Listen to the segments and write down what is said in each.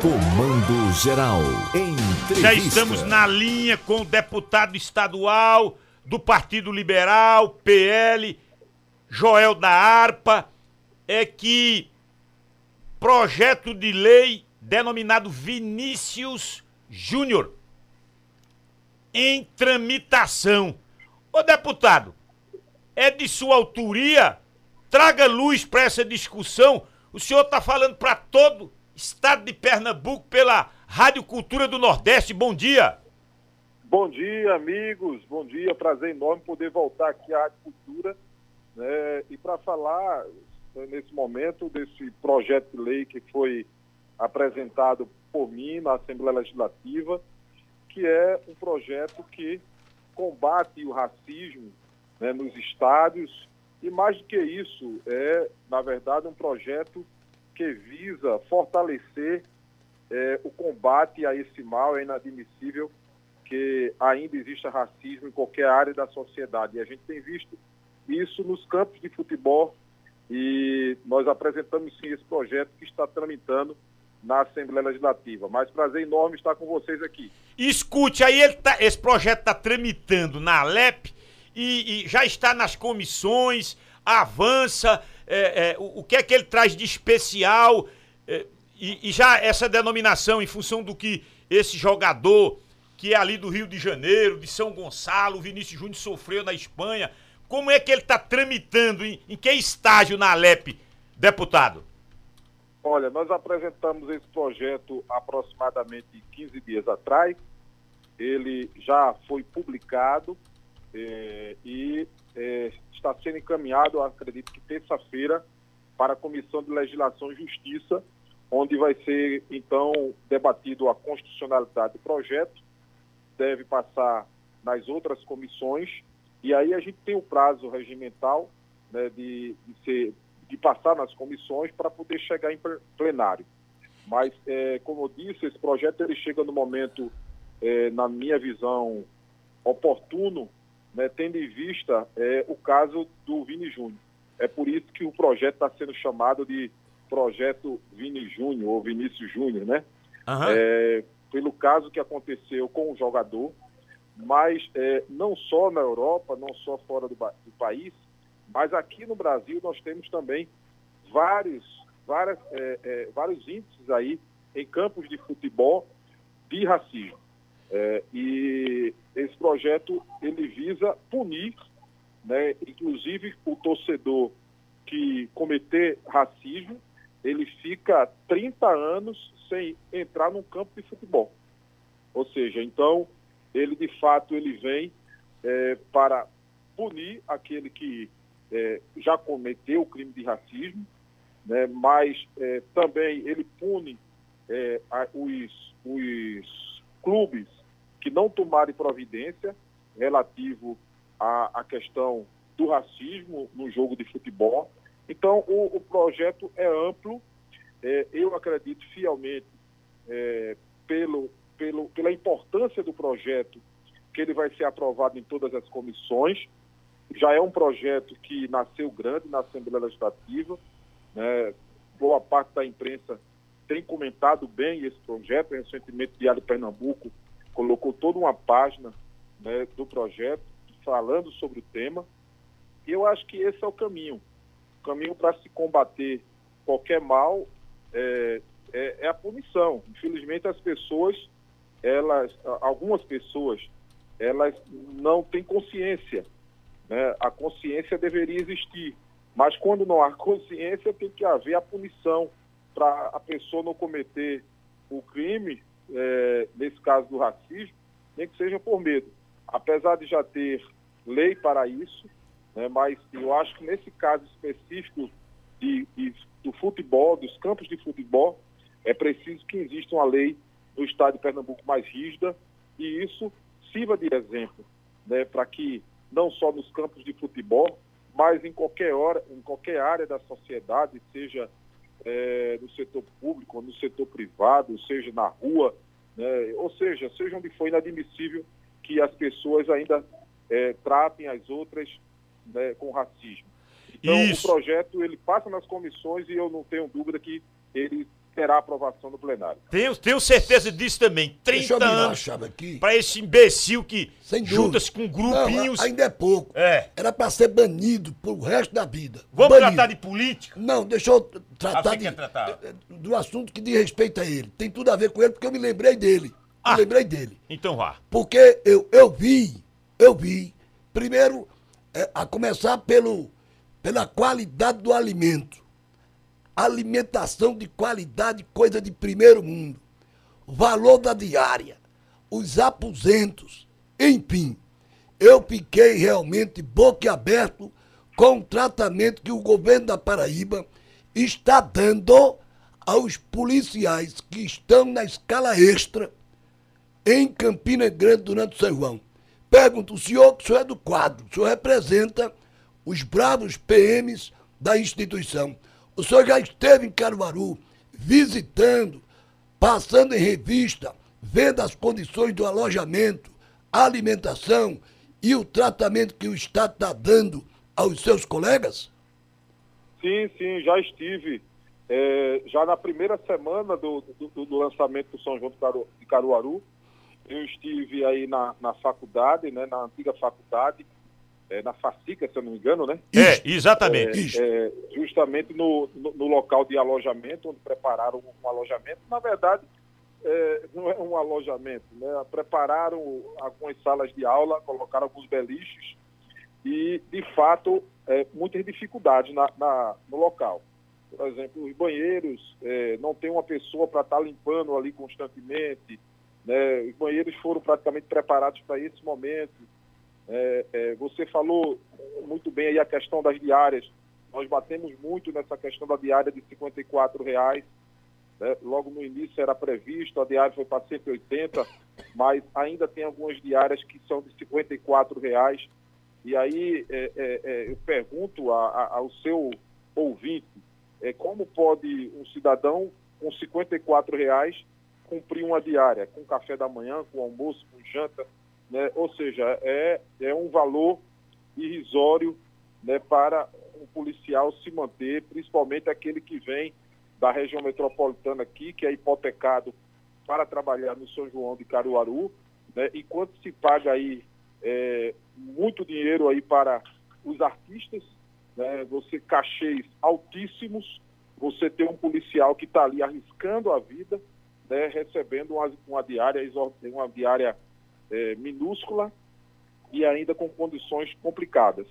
Comando Geral. Entrevista. Já estamos na linha com o deputado estadual do Partido Liberal, PL, Joel da Arpa, é que projeto de lei denominado Vinícius Júnior em tramitação. Ô deputado, é de sua autoria? Traga luz para essa discussão. O senhor está falando para todo estado de Pernambuco pela Rádio Cultura do Nordeste. Bom dia. Bom dia, amigos. Bom dia. Prazer enorme poder voltar aqui à Rádio Cultura né, e para falar né, nesse momento desse projeto de lei que foi apresentado por mim na Assembleia Legislativa, que é um projeto que combate o racismo né, nos estádios e mais do que isso, é, na verdade, um projeto que visa fortalecer é, o combate a esse mal. É inadmissível que ainda exista racismo em qualquer área da sociedade. E a gente tem visto isso nos campos de futebol e nós apresentamos sim esse projeto que está tramitando na Assembleia Legislativa. Mas prazer enorme estar com vocês aqui. Escute, aí tá, esse projeto está tramitando na Alep e, e já está nas comissões, avança, é, é, o, o, que é que ele traz de especial é, e, e, já essa denominação em função do que esse jogador que é ali do Rio de Janeiro, de São Gonçalo, Vinícius Júnior sofreu na Espanha, como é que ele está tramitando, em, em que estágio na Alep, deputado? Olha, nós apresentamos esse projeto aproximadamente 15 dias atrás. Ele já foi publicado, é, e é, está sendo encaminhado, acredito que terça-feira, para a Comissão de Legislação e Justiça, onde vai ser, então, debatido a constitucionalidade do projeto, deve passar nas outras comissões, e aí a gente tem o prazo regimental né, de, de, ser, de passar nas comissões para poder chegar em plenário. Mas, é, como eu disse, esse projeto ele chega no momento, é, na minha visão, oportuno né, tendo em vista é, o caso do Vini Júnior. É por isso que o projeto está sendo chamado de Projeto Vini Júnior, ou Vinícius Júnior, né? Uhum. É, pelo caso que aconteceu com o jogador, mas é, não só na Europa, não só fora do, do, país, mas aqui no Brasil nós temos também vários, várias, é, é, vários índices aí em campos de futebol de racismo. É, e esse projeto ele visa punir, né, inclusive o torcedor que cometer racismo, ele fica 30 anos sem entrar num campo de futebol. Ou seja, então ele de fato ele vem é, para punir aquele que é, já cometeu o crime de racismo, né, mas é, também ele pune é, os, os clubes que não tomarem providência relativo à, à questão do racismo no jogo de futebol. Então, o, o projeto é amplo, é, eu acredito fielmente é, pelo, pelo, pela importância do projeto, que ele vai ser aprovado em todas as comissões. Já é um projeto que nasceu grande na Assembleia Legislativa, né? boa parte da imprensa tem comentado bem esse projeto, recentemente o Diário Pernambuco colocou toda uma página né, do projeto falando sobre o tema. E eu acho que esse é o caminho. O caminho para se combater qualquer mal é, é, é, a punição. Infelizmente as pessoas, elas, algumas pessoas, elas não têm consciência. Né? A consciência deveria existir. Mas quando não há consciência, tem que haver a punição para a pessoa não cometer o crime é, nesse caso do racismo, nem que seja por medo. Apesar de já ter lei para isso, né, mas eu acho que nesse caso específico de, de, do futebol, dos campos de futebol, é preciso que exista uma lei no estado de Pernambuco mais rígida e isso sirva de exemplo né, para que não só nos campos de futebol, mas em qualquer hora, em qualquer área da sociedade, seja é, no setor público, no setor privado, seja na rua, né? ou seja, seja onde for inadmissível que as pessoas ainda é, tratem as outras né, com racismo. Então, Isso. o projeto ele passa nas comissões e eu não tenho dúvida que ele terá aprovação no plenário. Tenho, tenho certeza disso também. 30 anos para esse imbecil que junta-se com grupinhos. Não, ainda é pouco. É. Era para ser banido pro resto da vida. Vamos banido. tratar de política? Não, deixa eu tratar, de, tratar do assunto que diz respeito a ele. Tem tudo a ver com ele porque eu me lembrei dele. Ah, me lembrei dele. Então vá. Porque eu, eu vi, eu vi, primeiro, é, a começar pelo, pela qualidade do alimento alimentação de qualidade, coisa de primeiro mundo, valor da diária, os aposentos, enfim. Eu fiquei realmente boquiaberto com o tratamento que o governo da Paraíba está dando aos policiais que estão na escala extra em Campina Grande durante o São João. Pergunto, o senhor, que o senhor é do quadro, o senhor representa os bravos PMs da instituição. O senhor já esteve em Caruaru, visitando, passando em revista, vendo as condições do alojamento, alimentação e o tratamento que o Estado está dando aos seus colegas? Sim, sim, já estive. É, já na primeira semana do, do, do, lançamento do São João de Caruaru, eu estive aí na, na faculdade, né, na antiga faculdade, é, na Facica, se eu não me engano, né? É, exatamente. É, é, justamente no, no, no, local de alojamento, onde prepararam um alojamento. Na verdade, é, não é um alojamento, né? Prepararam algumas salas de aula, colocaram alguns beliches e, de fato, é, muitas dificuldades na, na, no local. Por exemplo, os banheiros, é, não tem uma pessoa para estar tá limpando ali constantemente, né? Os banheiros foram praticamente preparados para esse momento é, é, você falou muito bem aí a questão das diárias. Nós batemos muito nessa questão da diária de R$ reais. Né? Logo no início era previsto, a diária foi para 180, mas ainda tem algumas diárias que são de R$ reais. E aí é, é, é eu pergunto a, a, ao seu ouvinte, é, como pode um cidadão com R$ reais cumprir uma diária, com café da manhã, com almoço, com janta, né? ou seja, é, é um valor irrisório né, para um policial se manter, principalmente aquele que vem da região metropolitana aqui, que é hipotecado para trabalhar no São João de Caruaru, né, enquanto se paga aí é, muito dinheiro aí para os artistas, né, você cachês altíssimos, você tem um policial que está ali arriscando a vida, né, recebendo uma, uma diária, uma diária é, minúscula e ainda com condições complicadas.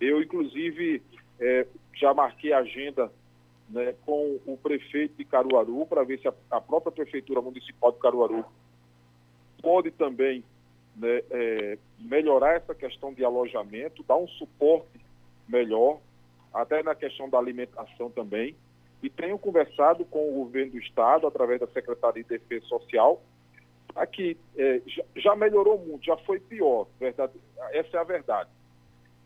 Eu, inclusive, é, já marquei agenda né, com o prefeito de Caruaru para ver se a, a, própria Prefeitura Municipal de Caruaru pode também né, é, melhorar essa questão de alojamento, dar um suporte melhor, até na questão da alimentação também. E tenho conversado com o governo do Estado, através da Secretaria de Defesa Social, Aqui, é, já, já, melhorou muito, já foi pior, verdade, essa é a verdade.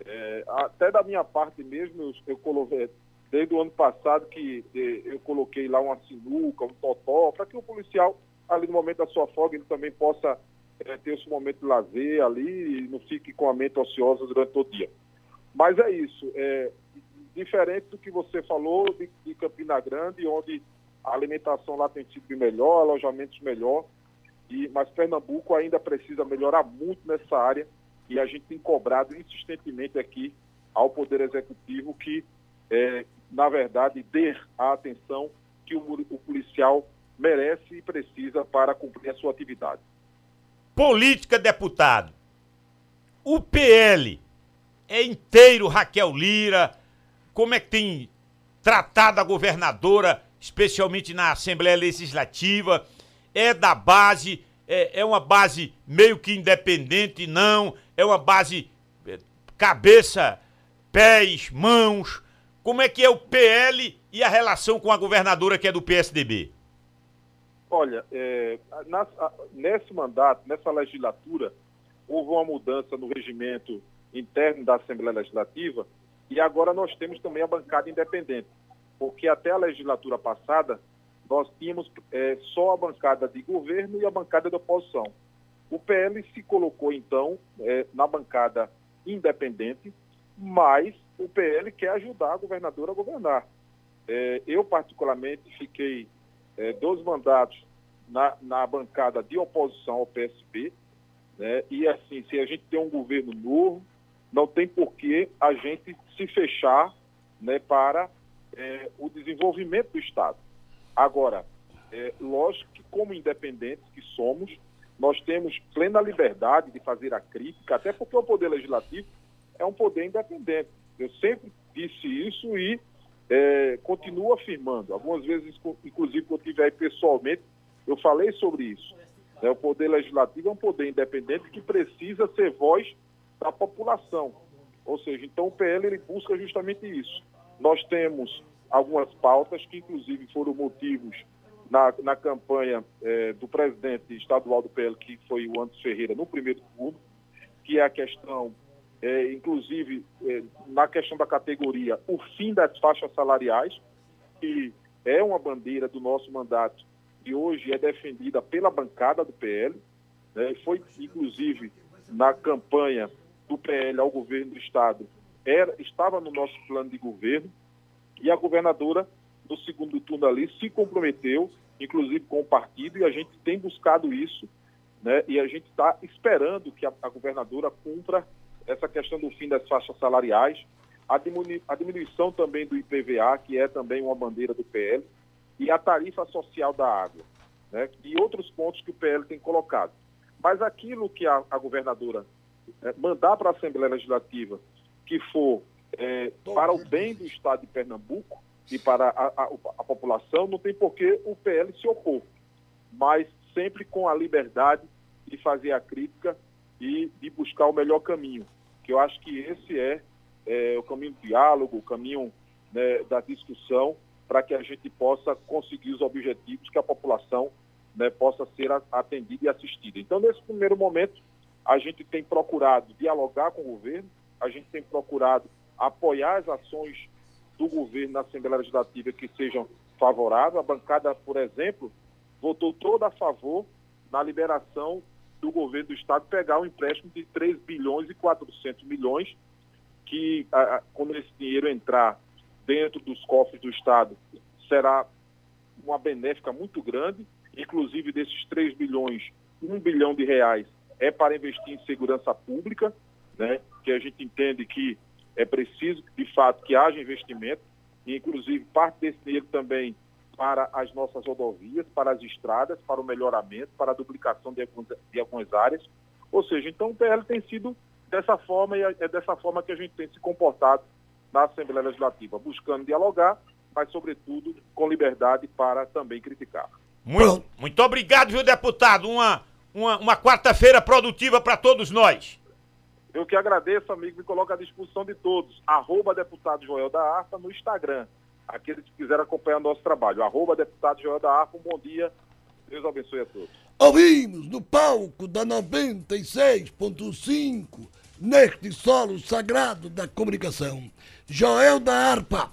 É, até da minha parte mesmo, eu, eu coloquei, desde o ano passado que é, eu coloquei lá uma sinuca, um totó, para que o policial, ali no momento da sua folga, ele também possa é, ter esse momento de lazer ali e não fique com a mente ociosa durante o dia. Mas é isso, é, diferente do que você falou de, de Campina Grande, onde a alimentação lá tem sido melhor, alojamentos melhor, e, mas Pernambuco ainda precisa melhorar muito nessa área e a gente tem cobrado insistentemente aqui ao Poder Executivo que, é, na verdade, dê a atenção que o, o policial merece e precisa para cumprir a sua atividade. Política, deputado. O PL é inteiro Raquel Lira. Como é que tem tratado a governadora, especialmente na Assembleia Legislativa? É da base, é, é uma base meio que independente, não, é uma base é, cabeça, pés, mãos. Como é que é o PL e a relação com a governadora que é do PSDB? Olha, é, na, nesse mandato, nessa legislatura, houve uma mudança no regimento interno da Assembleia Legislativa e agora nós temos também a bancada independente, porque até a legislatura passada nós tínhamos é, só a bancada de governo e a bancada da oposição. O PL se colocou, então, é, na bancada independente, mas o PL quer ajudar a governadora a governar. É, eu, particularmente, fiquei é, dois mandatos na, na bancada de oposição ao PSB, né? E assim, se a gente tem um governo novo, não tem por que a gente se fechar né, para é, o desenvolvimento do Estado. Agora, é, lógico que como independentes que somos, nós temos plena liberdade de fazer a crítica, até porque o Poder Legislativo é um poder independente. Eu sempre disse isso e é, continuo afirmando. Algumas vezes, inclusive, quando eu estive aí pessoalmente, eu falei sobre isso. É, o Poder Legislativo é um poder independente que precisa ser voz da população. Ou seja, então o PL ele busca justamente isso. Nós temos algumas pautas que, inclusive, foram motivos na, na campanha é, do presidente estadual do PL, que foi o Anderson Ferreira, no primeiro turno, que é a questão, é, inclusive, é, na questão da categoria, o fim das faixas salariais, que é uma bandeira do nosso mandato e hoje é defendida pela bancada do PL. Né, foi, inclusive, na campanha do PL ao governo do Estado, era, estava no nosso plano de governo, e a governadora no segundo turno ali se comprometeu, inclusive com o partido, e a gente tem buscado isso, né? E a gente está esperando que a, a, governadora cumpra essa questão do fim das faixas salariais, a, a diminuição também do IPVA, que é também uma bandeira do PL, e a tarifa social da água, né? E outros pontos que o PL tem colocado. Mas aquilo que a, a governadora é, mandar para a Assembleia Legislativa que for é, para o bem do Estado de Pernambuco, e para a, a, a população, não tem por que o PL se opor, mas sempre com a liberdade de fazer a crítica e de buscar o melhor caminho, que eu acho que esse é, é o caminho do diálogo, o caminho né, da discussão, para que a gente possa conseguir os objetivos que a população né, possa ser atendida e assistida. Então, nesse primeiro momento, a gente tem procurado dialogar com o governo, a gente tem procurado apoiar as ações do governo na Assembleia Legislativa que sejam favoráveis. A bancada, por exemplo, votou toda a favor na liberação do governo do Estado pegar um empréstimo de 3 bilhões e 400 milhões, que quando esse dinheiro entrar dentro dos cofres do Estado, será uma benéfica muito grande, inclusive desses 3 bilhões, 1 bilhão de reais é para investir em segurança pública, né, que a gente entende que é preciso, de fato, que haja investimento, e inclusive parte desse dinheiro também para as nossas rodovias, para as estradas, para o melhoramento, para a duplicação de algumas, de algumas áreas. Ou seja, então o PL tem sido dessa forma e é, é dessa forma que a gente tem se comportado na Assembleia Legislativa, buscando dialogar, mas, sobretudo, com liberdade para também criticar. Muito, muito obrigado, viu, deputado? Uma, uma, uma quarta-feira produtiva para todos nós. Eu que agradeço, amigo, me coloco à disposição de todos. Arroba deputado Joel da Arpa no Instagram. Aqueles que quiserem acompanhar o nosso trabalho. Arroba deputado Joel da Arpa, um bom dia. Deus abençoe a todos. Ouvimos no palco da 96.5, neste solo sagrado da comunicação, Joel da Arpa